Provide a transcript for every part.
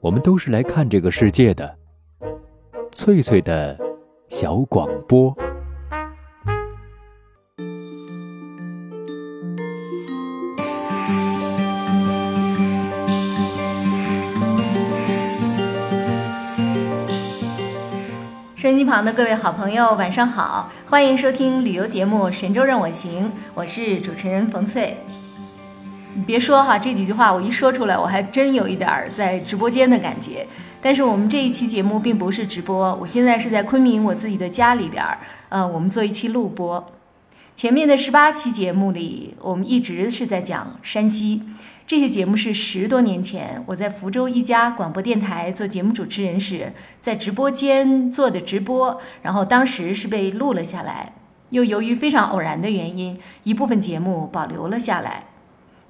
我们都是来看这个世界的。翠翠的小广播。收音机旁的各位好朋友，晚上好，欢迎收听旅游节目《神州任我行》，我是主持人冯翠。别说哈，这几句话我一说出来，我还真有一点儿在直播间的感觉。但是我们这一期节目并不是直播，我现在是在昆明我自己的家里边儿，呃，我们做一期录播。前面的十八期节目里，我们一直是在讲山西。这些节目是十多年前我在福州一家广播电台做节目主持人时，在直播间做的直播，然后当时是被录了下来，又由于非常偶然的原因，一部分节目保留了下来。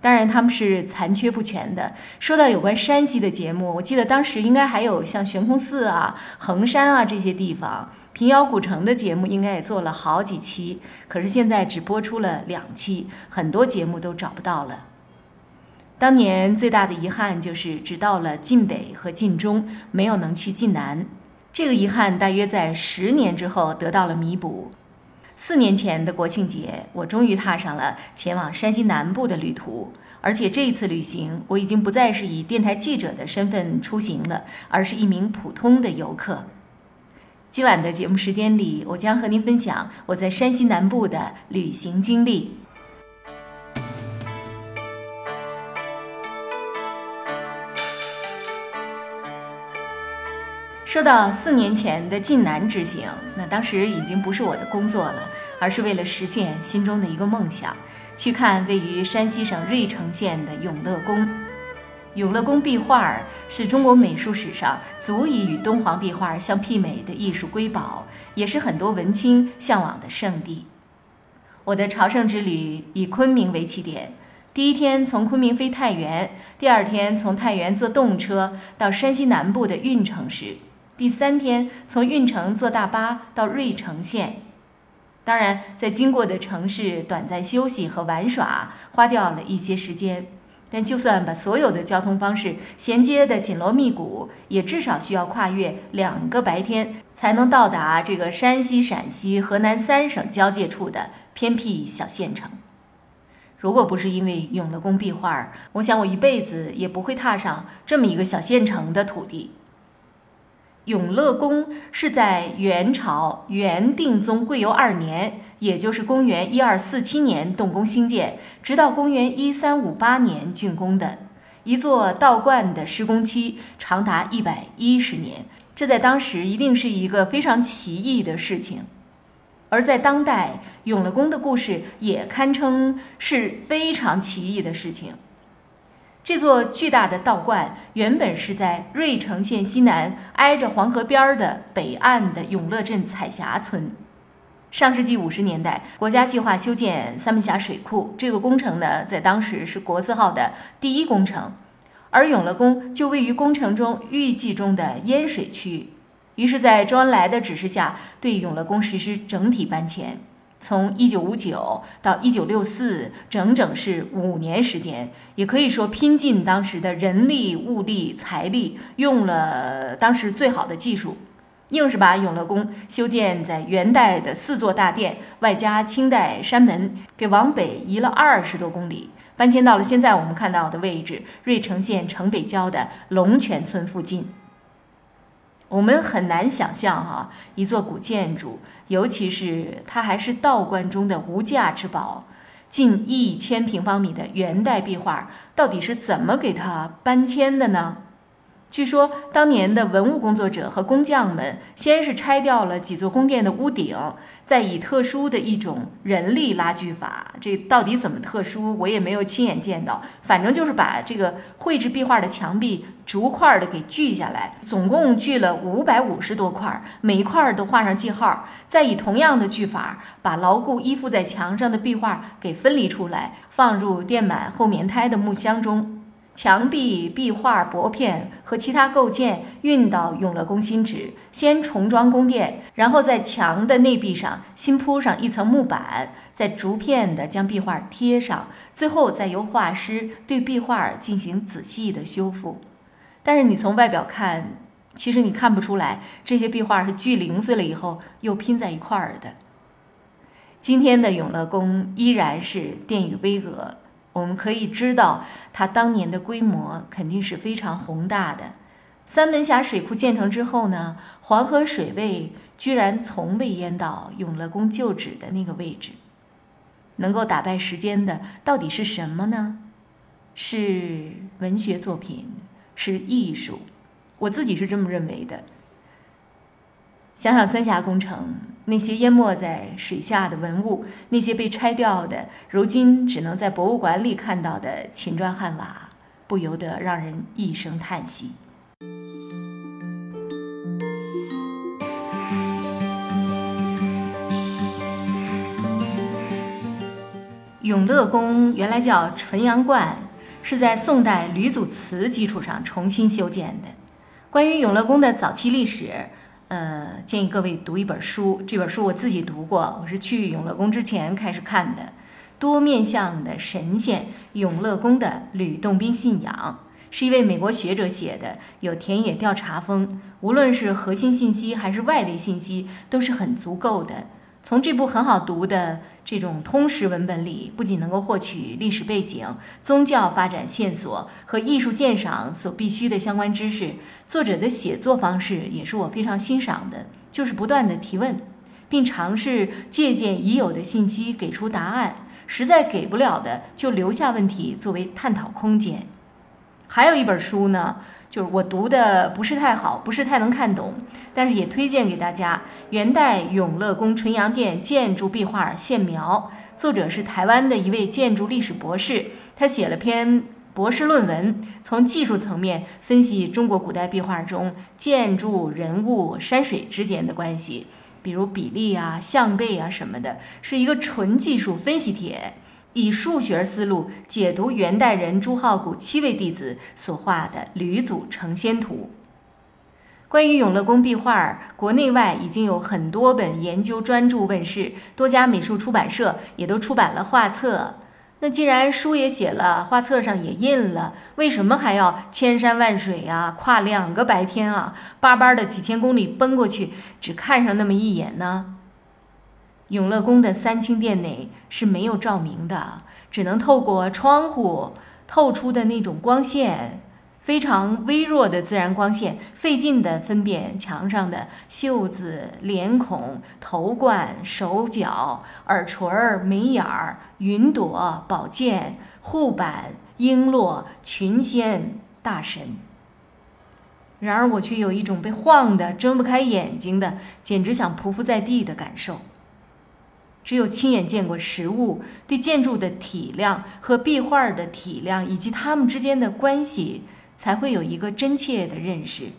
当然，他们是残缺不全的。说到有关山西的节目，我记得当时应该还有像悬空寺啊、衡山啊这些地方，平遥古城的节目应该也做了好几期，可是现在只播出了两期，很多节目都找不到了。当年最大的遗憾就是只到了晋北和晋中，没有能去晋南。这个遗憾大约在十年之后得到了弥补。四年前的国庆节，我终于踏上了前往山西南部的旅途，而且这一次旅行，我已经不再是以电台记者的身份出行了，而是一名普通的游客。今晚的节目时间里，我将和您分享我在山西南部的旅行经历。说到四年前的晋南之行，那当时已经不是我的工作了，而是为了实现心中的一个梦想，去看位于山西省芮城县的永乐宫。永乐宫壁画是中国美术史上足以与敦煌壁画相媲美的艺术瑰宝，也是很多文青向往的圣地。我的朝圣之旅以昆明为起点，第一天从昆明飞太原，第二天从太原坐动车到山西南部的运城市。第三天，从运城坐大巴到芮城县。当然，在经过的城市短暂休息和玩耍，花掉了一些时间。但就算把所有的交通方式衔接的紧锣密鼓，也至少需要跨越两个白天，才能到达这个山西、陕西、河南三省交界处的偏僻小县城。如果不是因为永乐宫壁画，我想我一辈子也不会踏上这么一个小县城的土地。永乐宫是在元朝元定宗贵由二年，也就是公元一二四七年动工兴建，直到公元一三五八年竣工的一座道观的施工期长达一百一十年。这在当时一定是一个非常奇异的事情，而在当代，永乐宫的故事也堪称是非常奇异的事情。这座巨大的道观原本是在芮城县西南，挨着黄河边儿的北岸的永乐镇彩霞村。上世纪五十年代，国家计划修建三门峡水库，这个工程呢，在当时是国字号的第一工程，而永乐宫就位于工程中预计中的淹水区。于是，在周恩来的指示下，对永乐宫实施整体搬迁。从一九五九到一九六四，整整是五年时间，也可以说拼尽当时的人力、物力、财力，用了当时最好的技术，硬是把永乐宫修建在元代的四座大殿，外加清代山门，给往北移了二十多公里，搬迁到了现在我们看到的位置——芮城县城北郊的龙泉村附近。我们很难想象哈，一座古建筑，尤其是它还是道观中的无价之宝，近一千平方米的元代壁画，到底是怎么给它搬迁的呢？据说当年的文物工作者和工匠们，先是拆掉了几座宫殿的屋顶，再以特殊的一种人力拉锯法，这到底怎么特殊，我也没有亲眼见到。反正就是把这个绘制壁画的墙壁逐块的给锯下来，总共锯了五百五十多块，每一块都画上记号，再以同样的锯法，把牢固依附在墙上的壁画给分离出来，放入垫满厚棉胎的木箱中。墙壁、壁画、薄片和其他构件运到永乐宫新址，先重装宫殿，然后在墙的内壁上新铺上一层木板，再逐片的将壁画贴上，最后再由画师对壁画进行仔细的修复。但是你从外表看，其实你看不出来这些壁画是锯零碎了以后又拼在一块儿的。今天的永乐宫依然是殿宇巍峨，我们可以知道它当年的规模肯定是非常宏大的。三门峡水库建成之后呢，黄河水位居然从未淹到永乐宫旧址的那个位置。能够打败时间的到底是什么呢？是文学作品，是艺术。我自己是这么认为的。想想三峡工程，那些淹没在水下的文物，那些被拆掉的，如今只能在博物馆里看到的秦砖汉瓦，不由得让人一声叹息。永乐宫原来叫纯阳观，是在宋代吕祖祠基础上重新修建的。关于永乐宫的早期历史。呃，建议各位读一本书。这本书我自己读过，我是去永乐宫之前开始看的，《多面向的神仙：永乐宫的吕洞宾信仰》，是一位美国学者写的，有田野调查风。无论是核心信息还是外围信息，都是很足够的。从这部很好读的这种通识文本里，不仅能够获取历史背景、宗教发展线索和艺术鉴赏所必须的相关知识，作者的写作方式也是我非常欣赏的，就是不断的提问，并尝试借鉴已有的信息给出答案，实在给不了的就留下问题作为探讨空间。还有一本书呢。就是我读的不是太好，不是太能看懂，但是也推荐给大家。元代永乐宫纯阳殿建筑壁画线描，作者是台湾的一位建筑历史博士，他写了篇博士论文，从技术层面分析中国古代壁画中建筑、人物、山水之间的关系，比如比例啊、相背啊什么的，是一个纯技术分析帖。以数学思路解读元代人朱浩古七位弟子所画的《吕祖成仙图》。关于永乐宫壁画，国内外已经有很多本研究专著问世，多家美术出版社也都出版了画册。那既然书也写了，画册上也印了，为什么还要千山万水啊，跨两个白天啊，巴巴的几千公里奔过去，只看上那么一眼呢？永乐宫的三清殿内是没有照明的，只能透过窗户透出的那种光线，非常微弱的自然光线，费劲地分辨墙上的袖子、脸孔、头冠、手脚、耳垂、眉眼儿、云朵、宝剑、护板、璎珞、群仙、大神。然而，我却有一种被晃得睁不开眼睛的，简直想匍匐在地的感受。只有亲眼见过实物，对建筑的体量和壁画的体量以及它们之间的关系，才会有一个真切的认识。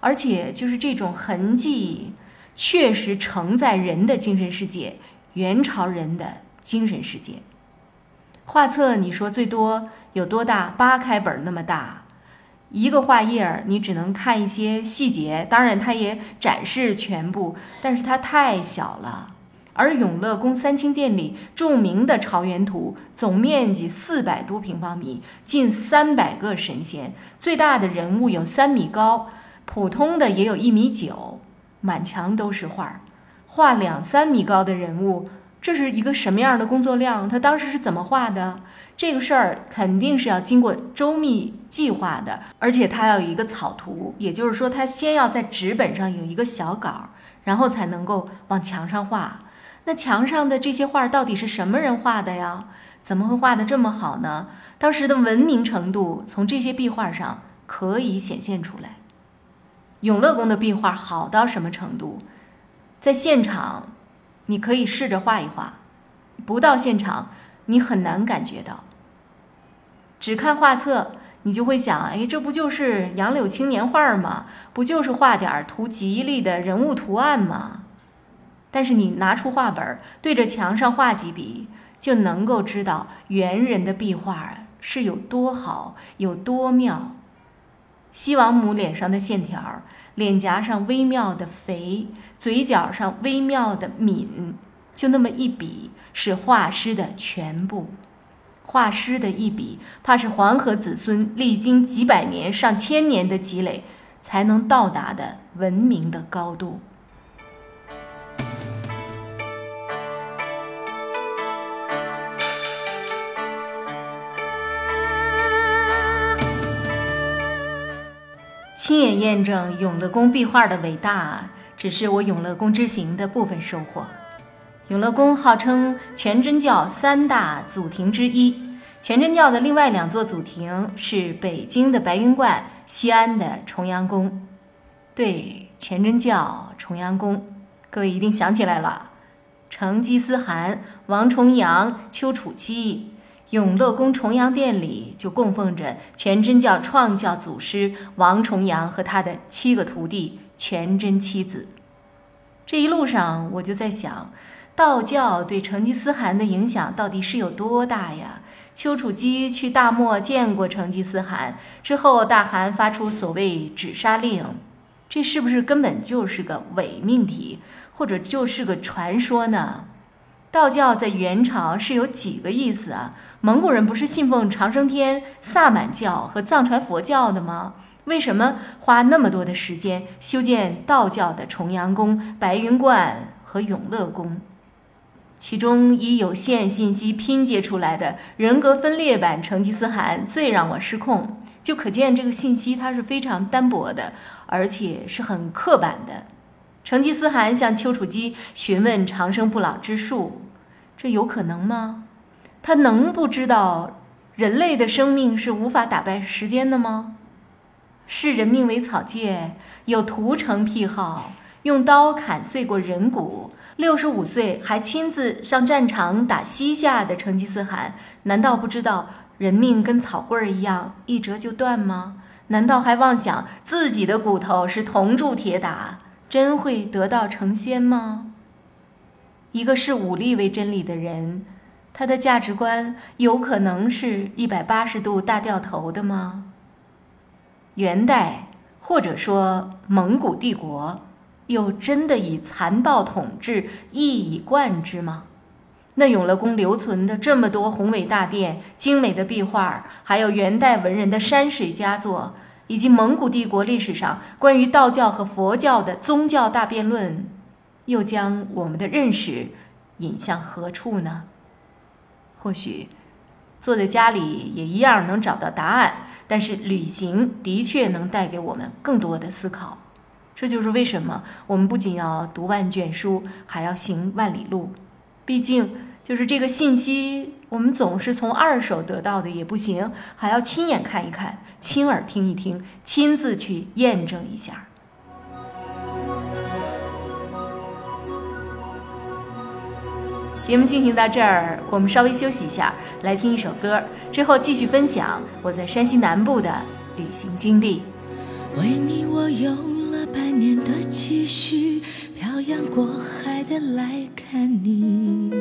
而且，就是这种痕迹，确实承载人的精神世界，元朝人的精神世界。画册，你说最多有多大？八开本那么大，一个画页你只能看一些细节，当然它也展示全部，但是它太小了。而永乐宫三清殿里著名的《朝元图》，总面积四百多平方米，近三百个神仙，最大的人物有三米高，普通的也有一米九，满墙都是画儿，画两三米高的人物，这是一个什么样的工作量？他当时是怎么画的？这个事儿肯定是要经过周密计划的，而且他要有一个草图，也就是说，他先要在纸本上有一个小稿，然后才能够往墙上画。那墙上的这些画到底是什么人画的呀？怎么会画的这么好呢？当时的文明程度从这些壁画上可以显现出来。永乐宫的壁画好到什么程度？在现场，你可以试着画一画；不到现场，你很难感觉到。只看画册，你就会想：哎，这不就是杨柳青年画吗？不就是画点图吉利的人物图案吗？但是你拿出画本，对着墙上画几笔，就能够知道猿人的壁画是有多好，有多妙。西王母脸上的线条，脸颊上微妙的肥，嘴角上微妙的抿，就那么一笔，是画师的全部。画师的一笔，怕是黄河子孙历经几百年、上千年的积累才能到达的文明的高度。亲眼验证永乐宫壁画的伟大，只是我永乐宫之行的部分收获。永乐宫号称全真教三大祖庭之一，全真教的另外两座祖庭是北京的白云观、西安的重阳宫。对，全真教重阳宫，各位一定想起来了：成吉思汗、王重阳、丘处机。永乐宫重阳殿里就供奉着全真教创教祖师王重阳和他的七个徒弟全真七子。这一路上，我就在想。道教对成吉思汗的影响到底是有多大呀？丘处机去大漠见过成吉思汗之后，大汗发出所谓止杀令，这是不是根本就是个伪命题，或者就是个传说呢？道教在元朝是有几个意思啊？蒙古人不是信奉长生天、萨满教和藏传佛教的吗？为什么花那么多的时间修建道教的重阳宫、白云观和永乐宫？其中以有限信息拼接出来的人格分裂版成吉思汗最让我失控，就可见这个信息它是非常单薄的，而且是很刻板的。成吉思汗向丘处机询问长生不老之术，这有可能吗？他能不知道人类的生命是无法打败时间的吗？视人命为草芥，有屠城癖好，用刀砍碎过人骨。六十五岁还亲自上战场打西夏的成吉思汗，难道不知道人命跟草棍儿一样一折就断吗？难道还妄想自己的骨头是铜铸铁打，真会得道成仙吗？一个视武力为真理的人，他的价值观有可能是一百八十度大掉头的吗？元代或者说蒙古帝国。又真的以残暴统治一以贯之吗？那永乐宫留存的这么多宏伟大殿、精美的壁画，还有元代文人的山水佳作，以及蒙古帝国历史上关于道教和佛教的宗教大辩论，又将我们的认识引向何处呢？或许坐在家里也一样能找到答案，但是旅行的确能带给我们更多的思考。这就是为什么我们不仅要读万卷书，还要行万里路。毕竟，就是这个信息，我们总是从二手得到的也不行，还要亲眼看一看，亲耳听一听，亲自去验证一下。节目进行到这儿，我们稍微休息一下，来听一首歌，之后继续分享我在山西南部的旅行经历。为你，我用了半年的积蓄，漂洋过海的来看你。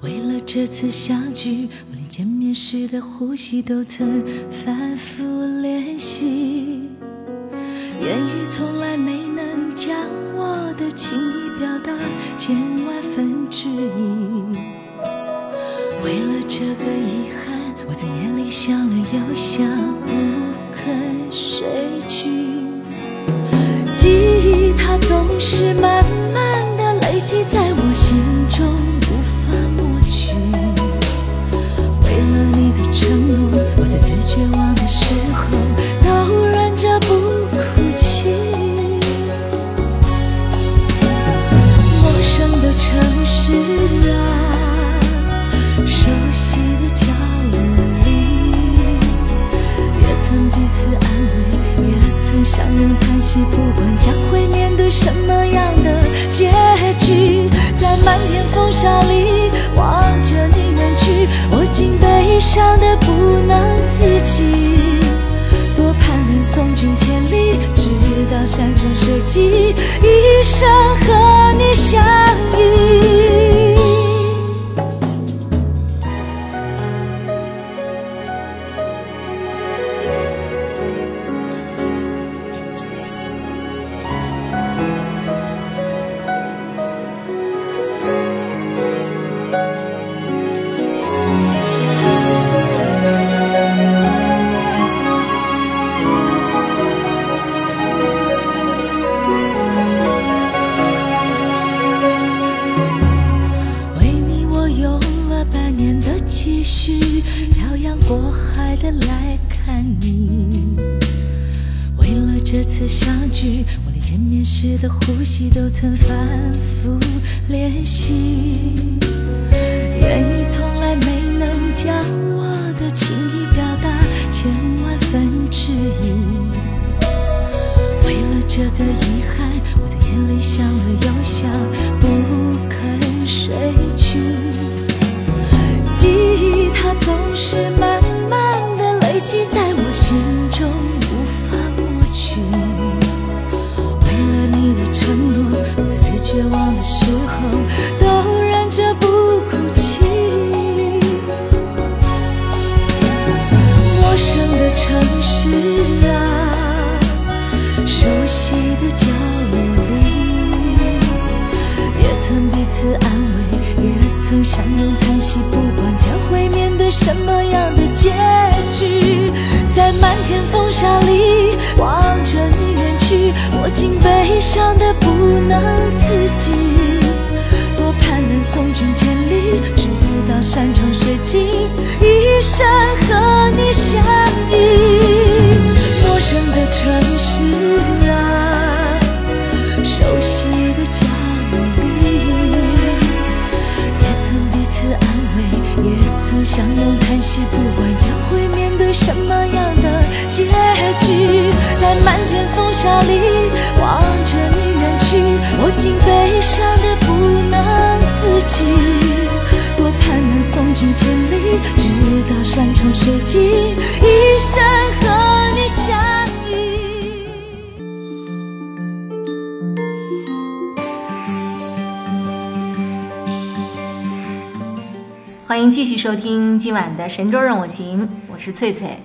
为了这次相聚，我连见面时的呼吸都曾反复练习。言语从来没能将我的情意表达千万分之一。为了这个遗憾，我在夜里想了又想，不肯睡去。记忆它总是慢慢的累积在我心中，无法抹去。为了你的承诺，我在最绝望的时候都忍着不次安慰，也曾相拥叹息。不管将会面对。什么样的结局？在漫天风沙里练习。言语从来没能将我的情意表达千万分之一。为了这个遗憾，我在眼里想了又想，不肯睡去。记忆它总是曾相拥叹息。不管将会面对什么样的结局，在漫天风沙里望着你远去，我竟悲伤的您继续收听今晚的《神州任我行》，我是翠翠。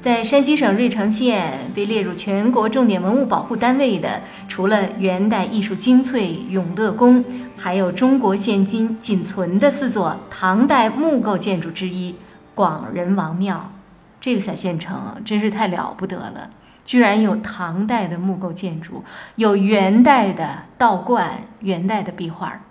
在山西省芮城县被列入全国重点文物保护单位的，除了元代艺术精粹永乐宫，还有中国现今仅存的四座唐代木构建筑之一广仁王庙。这个小县城真是太了不得了，居然有唐代的木构建筑，有元代的道观、元代的壁画。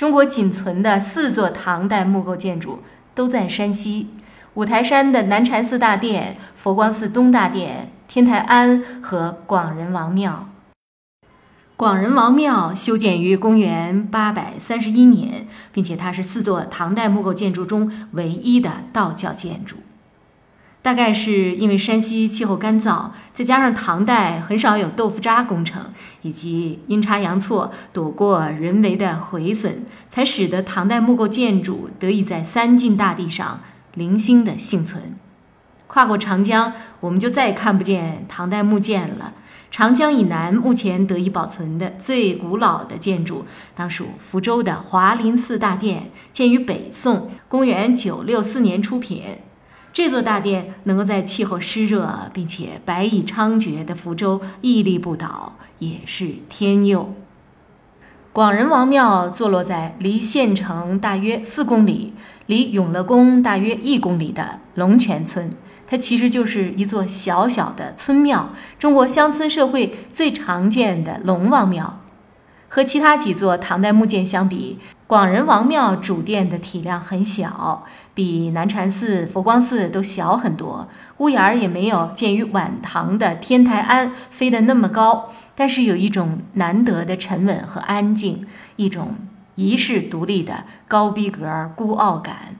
中国仅存的四座唐代木构建筑都在山西：五台山的南禅寺大殿、佛光寺东大殿、天台庵和广仁王庙。广仁王庙修建于公元八百三十一年，并且它是四座唐代木构建筑中唯一的道教建筑。大概是因为山西气候干燥，再加上唐代很少有豆腐渣工程，以及阴差阳错躲过人为的毁损，才使得唐代木构建筑得以在三晋大地上零星的幸存。跨过长江，我们就再也看不见唐代木建了。长江以南目前得以保存的最古老的建筑，当属福州的华林寺大殿，建于北宋，公元九六四年出品。这座大殿能够在气候湿热并且白蚁猖獗的福州屹立不倒，也是天佑。广仁王庙坐落在离县城大约四公里、离永乐宫大约一公里的龙泉村，它其实就是一座小小的村庙，中国乡村社会最常见的龙王庙。和其他几座唐代木建相比，广仁王庙主殿的体量很小，比南禅寺、佛光寺都小很多，屋檐儿也没有建于晚唐的天台庵飞得那么高，但是有一种难得的沉稳和安静，一种遗世独立的高逼格孤傲感。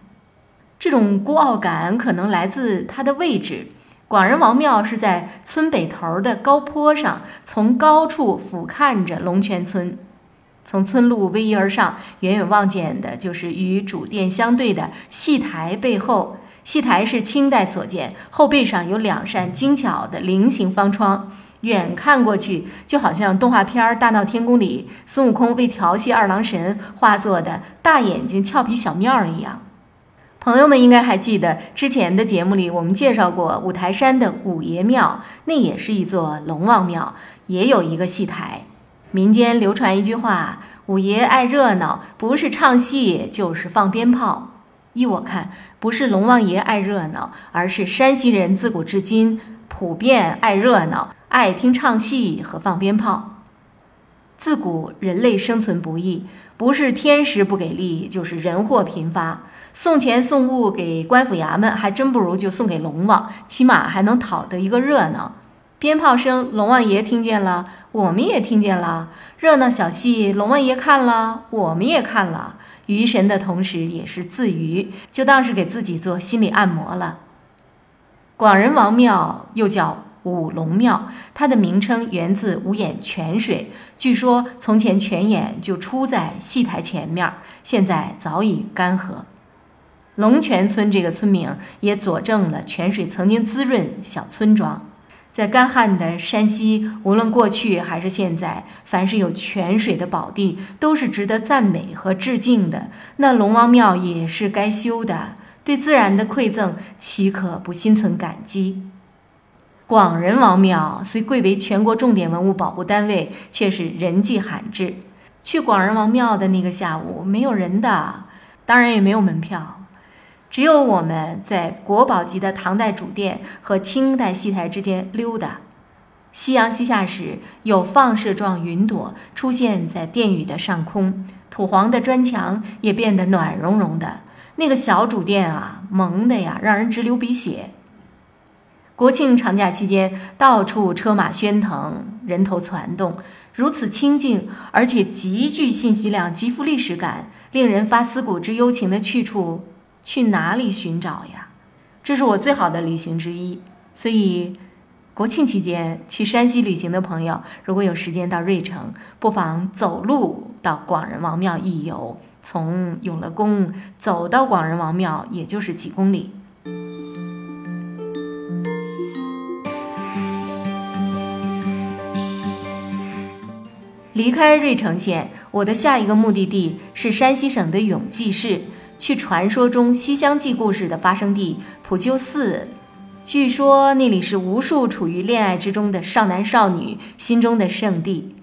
这种孤傲感可能来自它的位置。广仁王庙是在村北头的高坡上，从高处俯瞰着龙泉村。从村路逶迤而上，远远望见的就是与主殿相对的戏台背后。戏台是清代所建，后背上有两扇精巧的菱形方窗，远看过去就好像动画片《大闹天宫》里孙悟空为调戏二郎神化作的大眼睛俏皮小庙一样。朋友们应该还记得，之前的节目里我们介绍过五台山的五爷庙，那也是一座龙王庙，也有一个戏台。民间流传一句话：“五爷爱热闹，不是唱戏就是放鞭炮。”依我看，不是龙王爷爱热闹，而是山西人自古至今普遍爱热闹，爱听唱戏和放鞭炮。自古人类生存不易，不是天时不给力，就是人祸频发。送钱送物给官府衙门，还真不如就送给龙王，起码还能讨得一个热闹。鞭炮声，龙王爷听见了，我们也听见了；热闹小戏，龙王爷看了，我们也看了。娱神的同时也是自娱，就当是给自己做心理按摩了。广仁王庙又叫五龙庙，它的名称源自五眼泉水。据说从前泉眼就出在戏台前面，现在早已干涸。龙泉村这个村名也佐证了泉水曾经滋润小村庄。在干旱的山西，无论过去还是现在，凡是有泉水的宝地，都是值得赞美和致敬的。那龙王庙也是该修的。对自然的馈赠，岂可不心存感激？广仁王庙虽贵为全国重点文物保护单位，却是人迹罕至。去广仁王庙的那个下午，没有人的，当然也没有门票。只有我们在国宝级的唐代主殿和清代戏台之间溜达。夕阳西下时，有放射状云朵出现在殿宇的上空，土黄的砖墙也变得暖融融的。那个小主殿啊，萌的呀，让人直流鼻血。国庆长假期间，到处车马喧腾，人头攒动，如此清静，而且极具信息量，极富历史感，令人发思古之幽情的去处。去哪里寻找呀？这是我最好的旅行之一。所以，国庆期间去山西旅行的朋友，如果有时间到芮城，不妨走路到广仁王庙一游。从永乐宫走到广仁王庙，也就是几公里。离开芮城县，我的下一个目的地是山西省的永济市。去传说中《西厢记》故事的发生地普救寺，据说那里是无数处于恋爱之中的少男少女心中的圣地。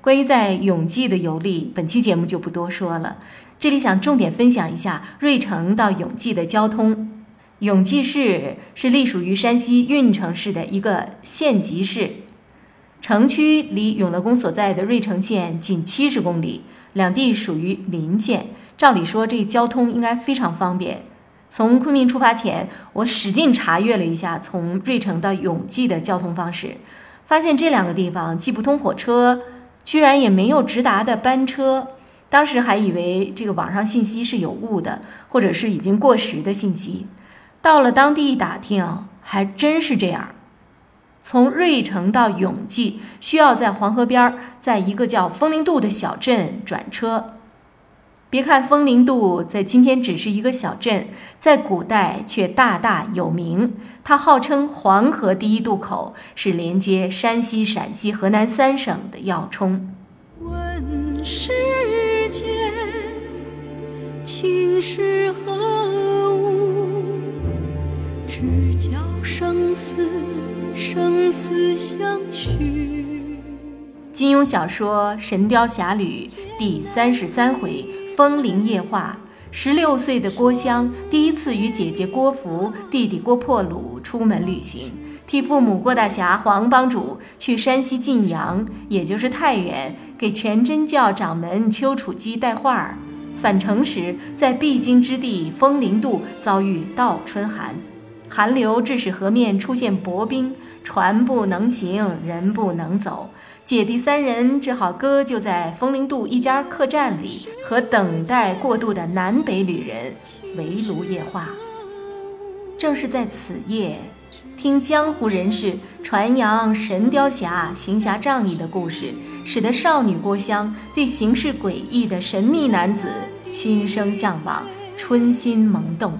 关于在永济的游历，本期节目就不多说了。这里想重点分享一下芮城到永济的交通。永济市是隶属于山西运城市的一个县级市，城区离永乐宫所在的芮城县仅七十公里，两地属于邻县。照理说，这交通应该非常方便。从昆明出发前，我使劲查阅了一下从芮城到永济的交通方式，发现这两个地方既不通火车，居然也没有直达的班车。当时还以为这个网上信息是有误的，或者是已经过时的信息。到了当地一打听，还真是这样。从芮城到永济，需要在黄河边儿，在一个叫风铃渡的小镇转车。别看风陵渡在今天只是一个小镇，在古代却大大有名。它号称黄河第一渡口，是连接山西、陕西、河南三省的要冲。问世间情是何物？只教生死生死相许。金庸小说《神雕侠侣》第三十三回。风铃夜话，十六岁的郭襄第一次与姐姐郭芙、弟弟郭破虏出门旅行，替父母郭大侠、黄帮主去山西晋阳，也就是太原，给全真教掌门丘处机带话儿。返程时，在必经之地风铃渡遭遇倒春寒，寒流致使河面出现薄冰，船不能行，人不能走。姐弟三人只好搁就在风铃渡一家客栈里，和等待过渡的南北旅人围炉夜话。正是在此夜，听江湖人士传扬神雕侠行侠仗义的故事，使得少女郭襄对行事诡异的神秘男子心生向往，春心萌动。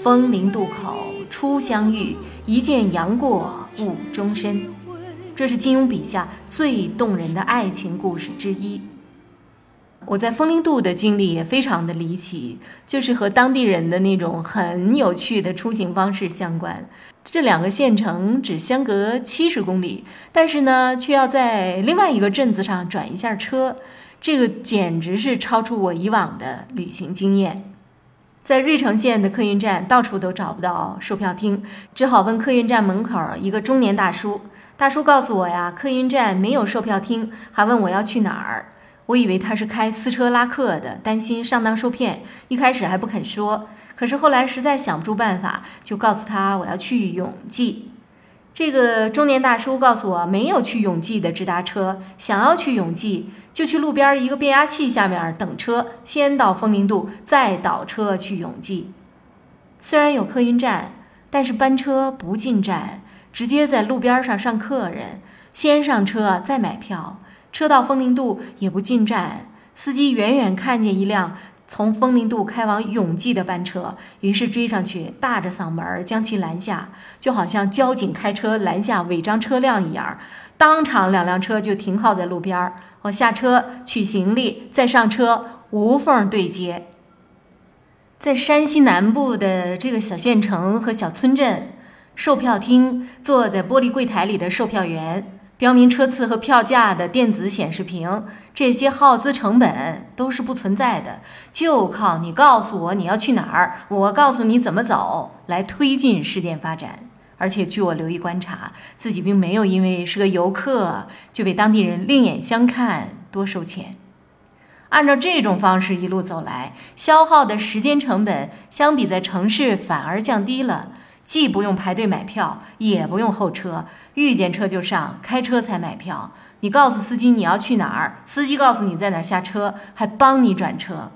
风铃渡口初相遇，一见杨过误终身。这是金庸笔下最动人的爱情故事之一。我在风铃渡的经历也非常的离奇，就是和当地人的那种很有趣的出行方式相关。这两个县城只相隔七十公里，但是呢，却要在另外一个镇子上转一下车，这个简直是超出我以往的旅行经验。在芮城县的客运站，到处都找不到售票厅，只好问客运站门口一个中年大叔。大叔告诉我呀，客运站没有售票厅，还问我要去哪儿。我以为他是开私车拉客的，担心上当受骗，一开始还不肯说。可是后来实在想不出办法，就告诉他我要去永济。这个中年大叔告诉我，没有去永济的直达车，想要去永济，就去路边一个变压器下面等车，先到枫林渡，再倒车去永济。虽然有客运站，但是班车不进站，直接在路边上上客人，先上车再买票。车到枫林渡也不进站，司机远远看见一辆。从枫林渡开往永济的班车，于是追上去，大着嗓门将其拦下，就好像交警开车拦下违章车辆一样。当场两辆车就停靠在路边儿，我下车取行李，再上车，无缝对接。在山西南部的这个小县城和小村镇，售票厅坐在玻璃柜台里的售票员。标明车次和票价的电子显示屏，这些耗资成本都是不存在的，就靠你告诉我你要去哪儿，我告诉你怎么走来推进事件发展。而且据我留意观察，自己并没有因为是个游客就被当地人另眼相看，多收钱。按照这种方式一路走来，消耗的时间成本相比在城市反而降低了。既不用排队买票，也不用候车，遇见车就上，开车才买票。你告诉司机你要去哪儿，司机告诉你在哪儿下车，还帮你转车。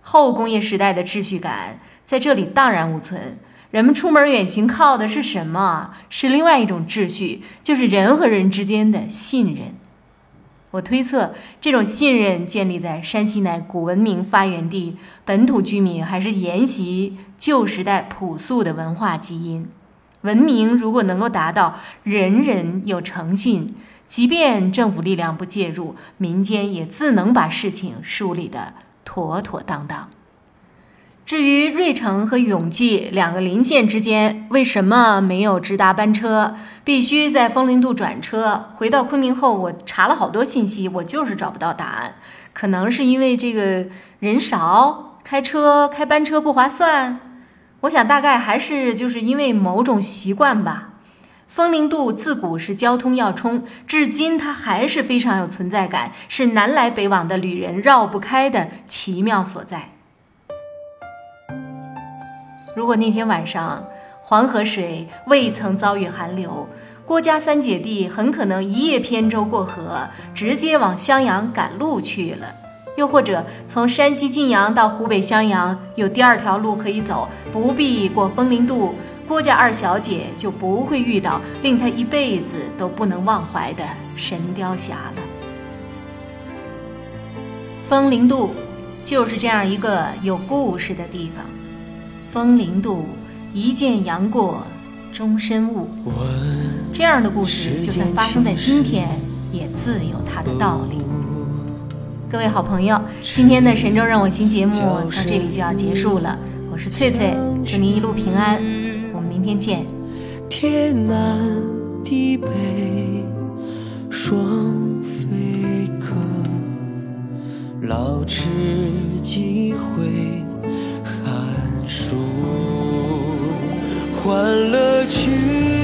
后工业时代的秩序感在这里荡然无存。人们出门远行靠的是什么？是另外一种秩序，就是人和人之间的信任。我推测，这种信任建立在山西乃古文明发源地，本土居民还是沿袭旧时代朴素的文化基因。文明如果能够达到人人有诚信，即便政府力量不介入，民间也自能把事情梳理得妥妥当当。至于芮城和永济两个邻县之间为什么没有直达班车，必须在枫林渡转车？回到昆明后，我查了好多信息，我就是找不到答案。可能是因为这个人少，开车开班车不划算。我想大概还是就是因为某种习惯吧。枫林渡自古是交通要冲，至今它还是非常有存在感，是南来北往的旅人绕不开的奇妙所在。如果那天晚上黄河水未曾遭遇寒流，郭家三姐弟很可能一叶扁舟过河，直接往襄阳赶路去了。又或者从山西晋阳到湖北襄阳有第二条路可以走，不必过枫林渡，郭家二小姐就不会遇到令她一辈子都不能忘怀的神雕侠了。枫林渡就是这样一个有故事的地方。枫林渡，一见杨过，终身误。这样的故事，就算发生在今天，也自有它的道理。各位好朋友，今天的神州任我行节目到这里就要结束了。我是翠翠，祝您一路平安，我们明天见。天南地北双飞客，老翅几回。欢乐曲，